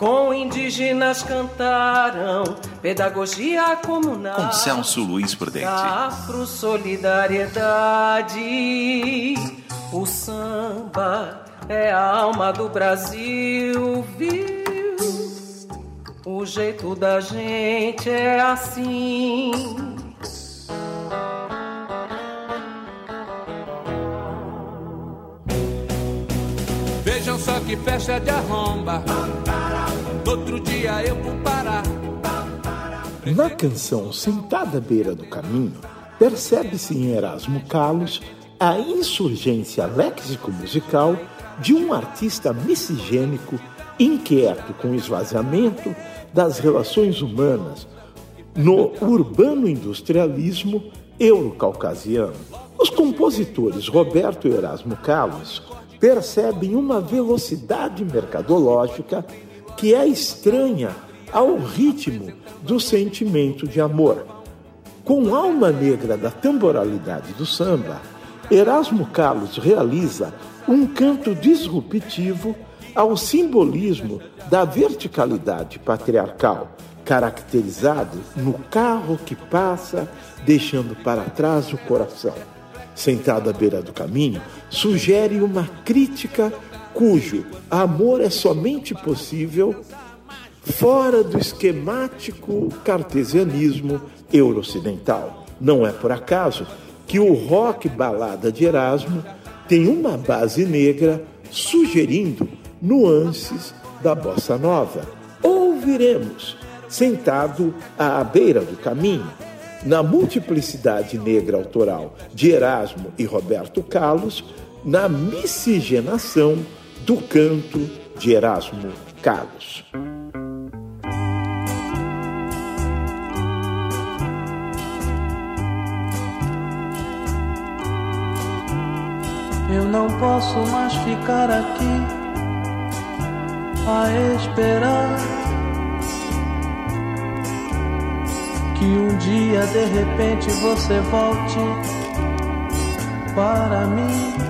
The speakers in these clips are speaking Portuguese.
com indígenas cantaram pedagogia comunal. Com Celso Luiz Prudente. Afro solidariedade. O samba é a alma do Brasil, viu? O jeito da gente é assim. Vejam só que festa de arromba. Outro dia eu vou parar. Na canção Sentada à Beira do Caminho, percebe-se em Erasmo Carlos a insurgência léxico-musical de um artista miscigênico inquieto com o esvaziamento das relações humanas no urbano industrialismo eurocaucasiano. Os compositores Roberto e Erasmo Carlos percebem uma velocidade mercadológica que é estranha ao ritmo do sentimento de amor. Com alma negra da temporalidade do samba, Erasmo Carlos realiza um canto disruptivo ao simbolismo da verticalidade patriarcal, caracterizado no carro que passa, deixando para trás o coração. Sentado à beira do caminho, sugere uma crítica cujo amor é somente possível fora do esquemático cartesianismo eurocidental. Não é por acaso que o rock balada de Erasmo tem uma base negra sugerindo nuances da bossa nova. Ouviremos, sentado à beira do caminho, na multiplicidade negra autoral de Erasmo e Roberto Carlos, na miscigenação do canto de Erasmo Carlos. Eu não posso mais ficar aqui a esperar que um dia de repente você volte para mim.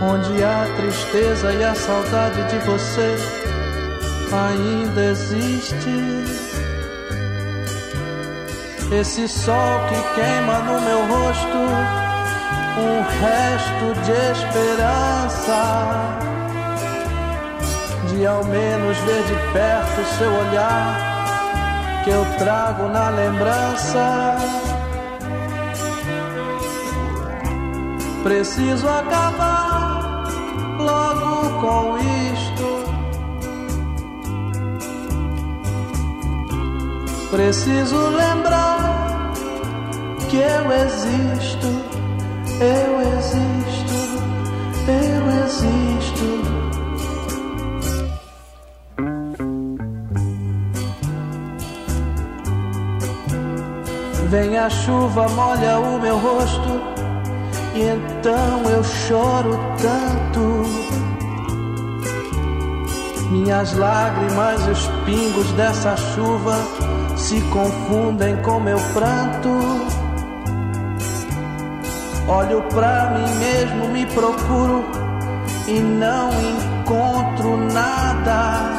onde a tristeza e a saudade de você ainda existe. Esse sol que queima no meu rosto, um resto de esperança, de ao menos ver de perto seu olhar que eu trago na lembrança. Preciso acabar com isto. Preciso lembrar que eu existo, eu existo, eu existo. Vem a chuva, molha o meu rosto, e então eu choro tanto. Minhas lágrimas e os pingos dessa chuva se confundem com meu pranto. Olho pra mim mesmo, me procuro e não encontro nada.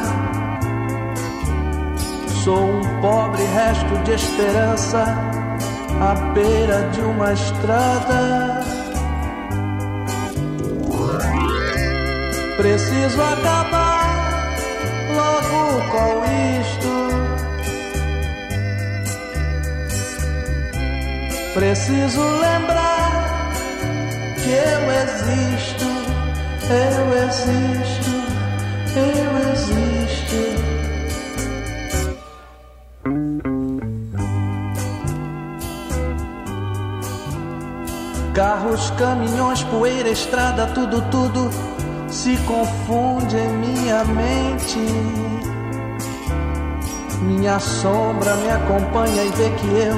Sou um pobre resto de esperança à beira de uma estrada. Preciso acabar logo com isto. Preciso lembrar que eu existo, eu existo, eu existo. Carros, caminhões, poeira, estrada, tudo, tudo se confunde em minha mente. Minha sombra me acompanha e vê que eu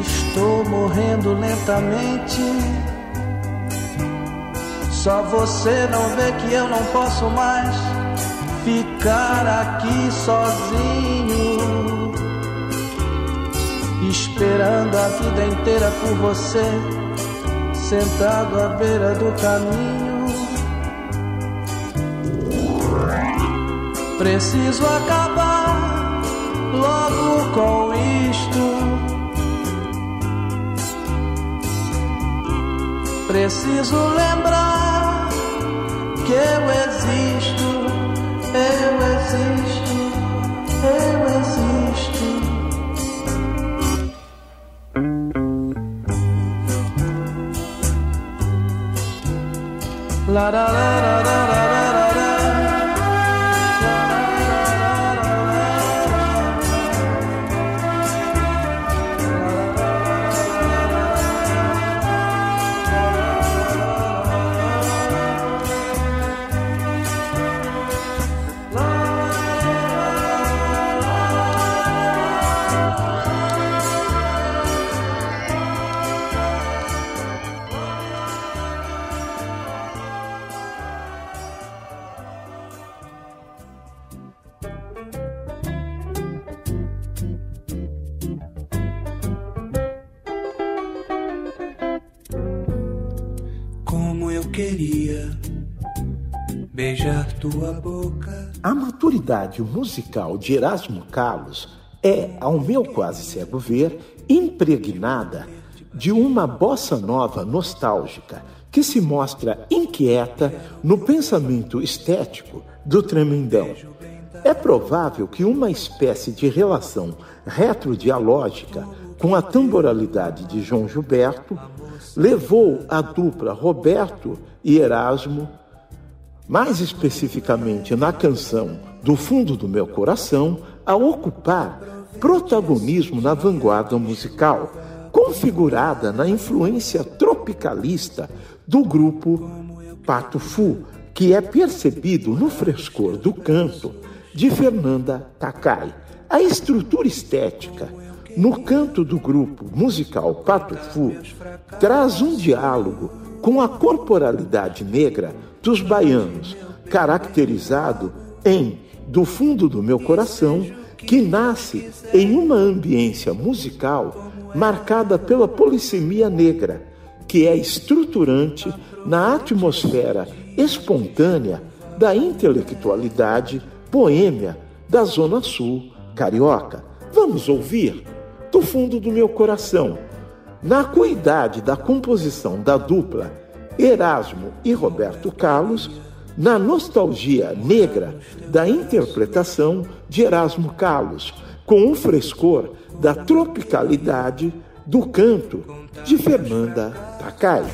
estou morrendo lentamente. Só você não vê que eu não posso mais ficar aqui sozinho, esperando a vida inteira por você, sentado à beira do caminho. Preciso acabar logo com isto. Preciso lembrar que eu existo, eu existo, eu existo. La la la la la la. A maturidade musical de Erasmo Carlos é, ao meu quase cego ver, impregnada de uma bossa nova nostálgica que se mostra inquieta no pensamento estético do tremendão. É provável que uma espécie de relação retrodialógica com a tamboralidade de João Gilberto levou a dupla Roberto e Erasmo mais especificamente na canção Do Fundo do Meu Coração, a ocupar protagonismo na vanguarda musical, configurada na influência tropicalista do grupo Pato Fu, que é percebido no frescor do canto de Fernanda Takai. A estrutura estética no canto do grupo musical Pato Fu traz um diálogo com a corporalidade negra dos baianos, caracterizado em Do Fundo do Meu Coração, que nasce em uma ambiência musical marcada pela polissemia negra, que é estruturante na atmosfera espontânea da intelectualidade boêmia da Zona Sul carioca. Vamos ouvir do fundo do meu coração. Na cuidade da composição da dupla Erasmo e Roberto Carlos na nostalgia negra da interpretação de Erasmo Carlos, com o frescor da tropicalidade do canto de Fernanda Takai.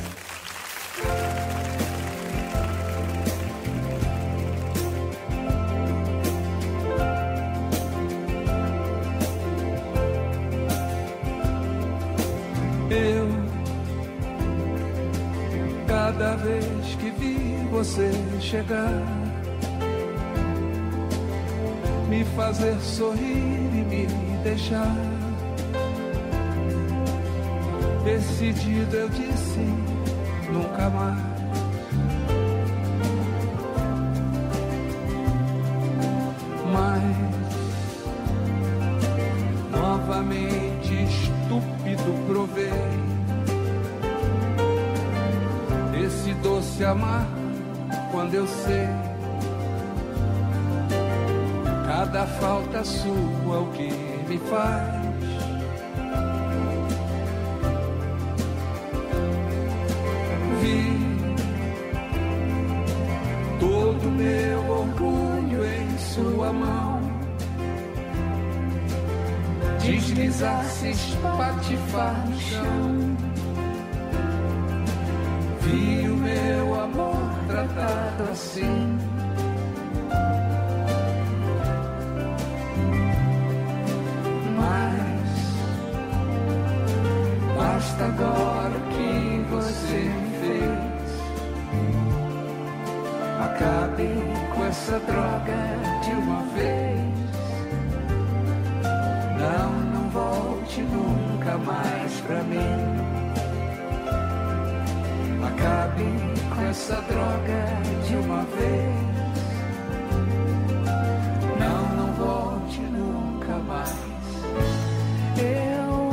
Você chegar, me fazer sorrir e me deixar. Decidido eu disse nunca mais. Mas novamente estúpido provei esse doce amar quando eu sei. Cada falta sua o que me faz. Vi todo meu orgulho em sua mão. Deslizar, se espatifar no chão. Vi o meu amor tratado assim. Mas basta agora o que você fez. Acabe com essa droga de uma vez. Não, não volte nunca mais pra mim. Acabe com essa droga de uma vez. Não, não volte nunca mais. Eu,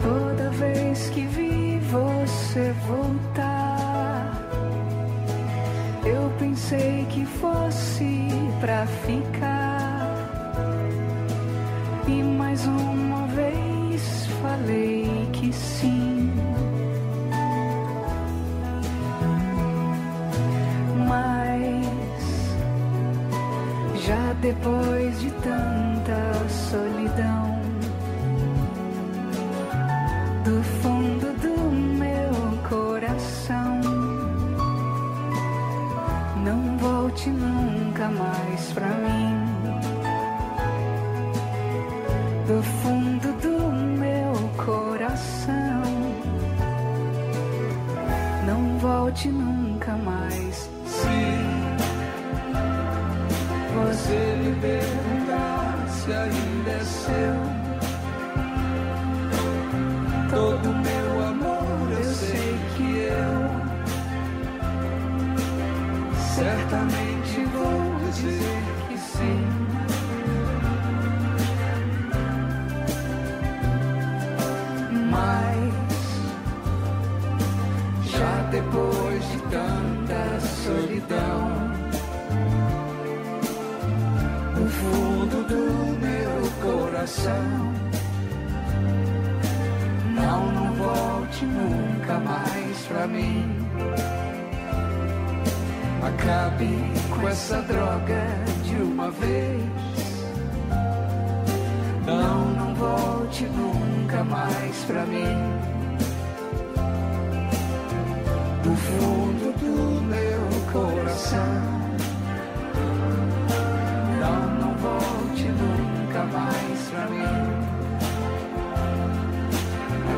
toda vez que vi você voltar, eu pensei que fosse pra ficar. Já depois de tanta solidão, do fundo do meu coração, não volte nunca mais pra mim. Pra mim. Acabe com essa droga de uma vez. Não, não volte nunca mais pra mim. Do fundo do meu coração. Não, não volte nunca mais pra mim.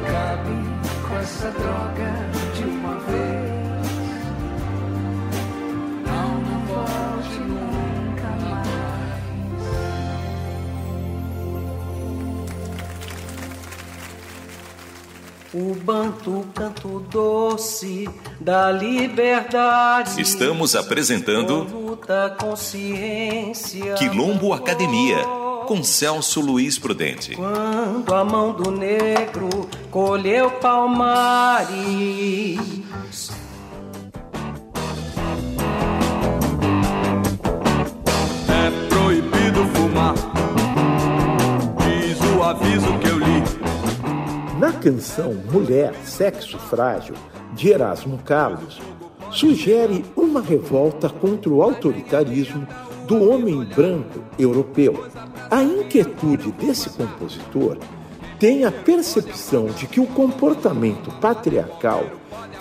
Acabe com essa droga O banto canto doce da liberdade. Estamos apresentando luta, consciência. Quilombo Academia, com Celso Luiz Prudente. Quando a mão do negro colheu palmares. É proibido fumar. Diz o aviso que eu. Na canção Mulher, Sexo Frágil, de Erasmo Carlos, sugere uma revolta contra o autoritarismo do homem branco europeu. A inquietude desse compositor tem a percepção de que o comportamento patriarcal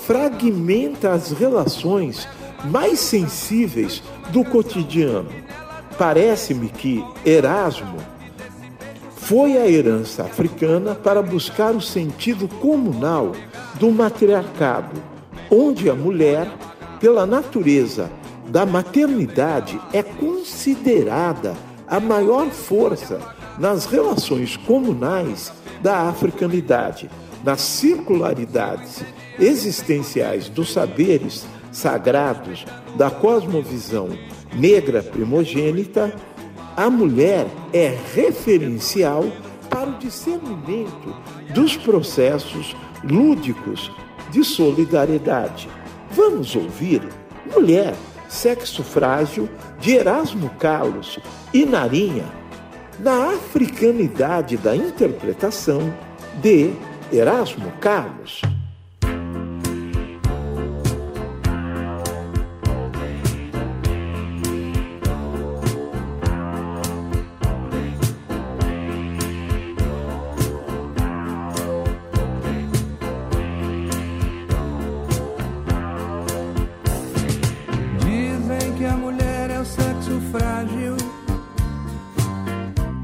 fragmenta as relações mais sensíveis do cotidiano. Parece-me que Erasmo foi a herança africana para buscar o sentido comunal do matriarcado, onde a mulher, pela natureza da maternidade, é considerada a maior força nas relações comunais da africanidade, nas circularidades existenciais dos saberes sagrados da cosmovisão negra primogênita a mulher é referencial para o discernimento dos processos lúdicos de solidariedade. Vamos ouvir Mulher, Sexo Frágil, de Erasmo Carlos e Narinha, na africanidade da interpretação de Erasmo Carlos.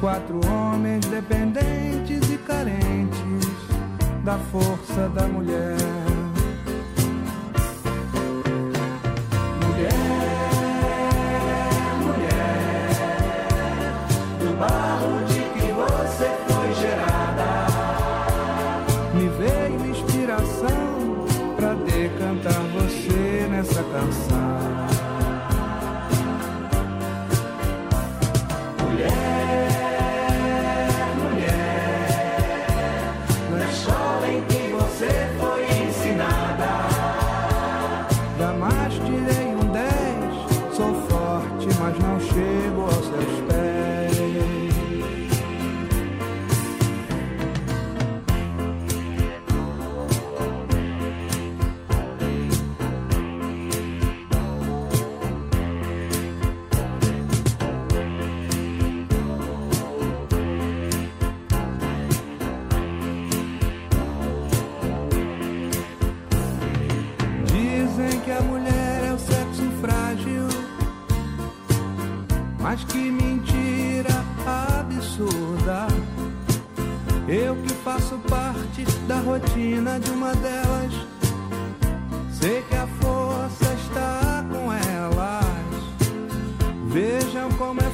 Quatro homens dependentes e carentes da força da mulher. Mulher,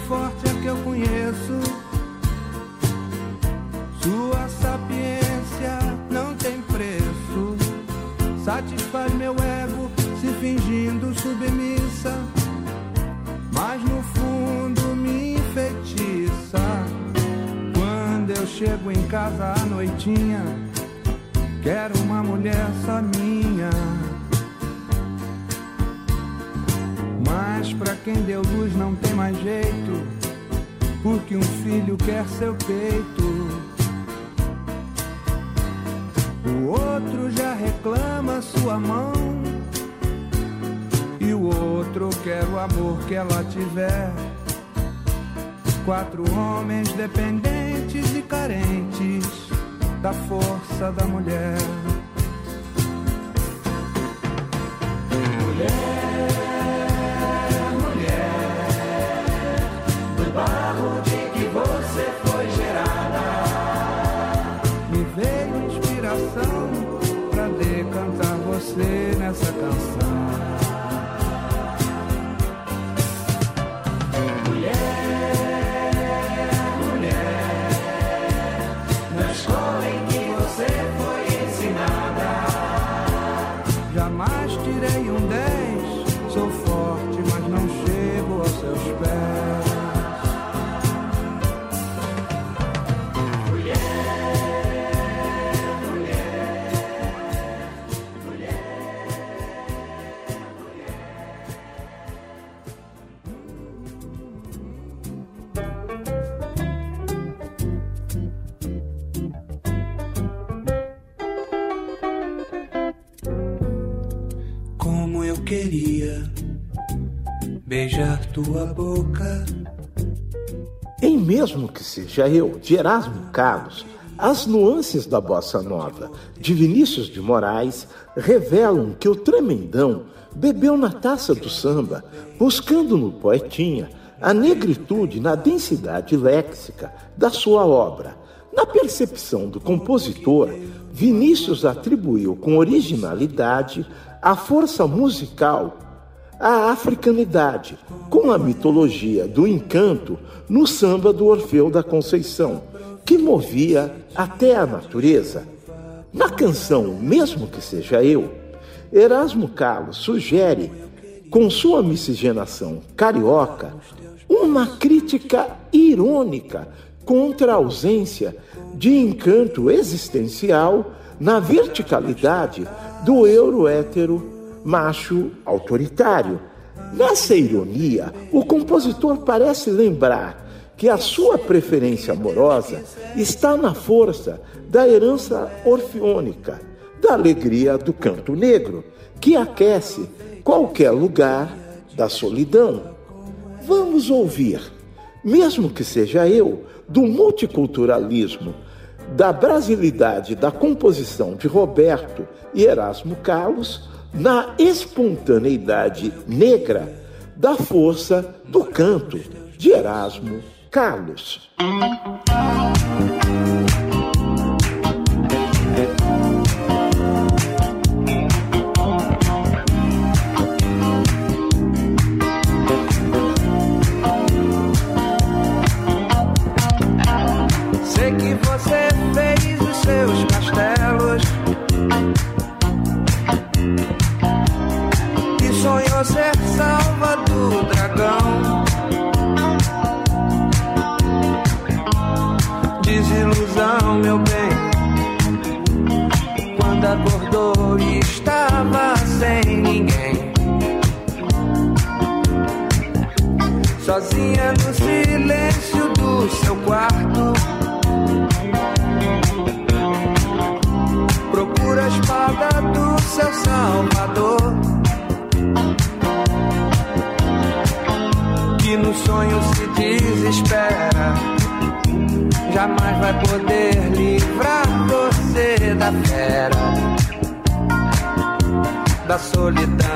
é forte a que eu conheço. Sua sapiência não tem preço satisfaz meu ego se fingindo submissa, mas no fundo me enfeitiça. Quando eu chego em casa à noitinha, quero uma mulher só minha. Mas pra quem deu luz não tem mais jeito, porque um filho quer seu peito. O outro já reclama sua mão. E o outro quer o amor que ela tiver. Quatro homens dependentes e carentes da força da. Mulher, tua boca. Em mesmo que seja eu, de Erasmo Carlos, as nuances da bossa nova de Vinícius de Moraes revelam que o tremendão bebeu na taça do samba, buscando no poetinha a negritude na densidade léxica da sua obra. Na percepção do compositor, Vinícius atribuiu com originalidade a força musical a africanidade, com a mitologia do encanto no samba do Orfeu da Conceição, que movia até a natureza. Na canção Mesmo que Seja Eu, Erasmo Carlos sugere, com sua miscigenação carioca, uma crítica irônica contra a ausência de encanto existencial na verticalidade do euro-hétero macho autoritário. Nessa ironia, o compositor parece lembrar que a sua preferência amorosa está na força da herança orfeônica, da alegria do canto negro, que aquece qualquer lugar da solidão. Vamos ouvir, mesmo que seja eu, do multiculturalismo, da brasilidade da composição de Roberto e Erasmo Carlos, na espontaneidade negra da força do canto de Erasmo Carlos. Da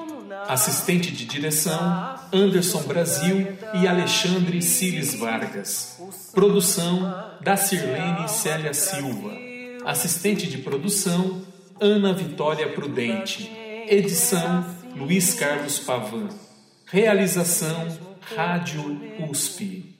Assistente de direção: Anderson Brasil e Alexandre Cires Vargas. Produção: da Sirlene Célia Silva. Assistente de produção: Ana Vitória Prudente. Edição: Luiz Carlos Pavan. Realização: Rádio USP.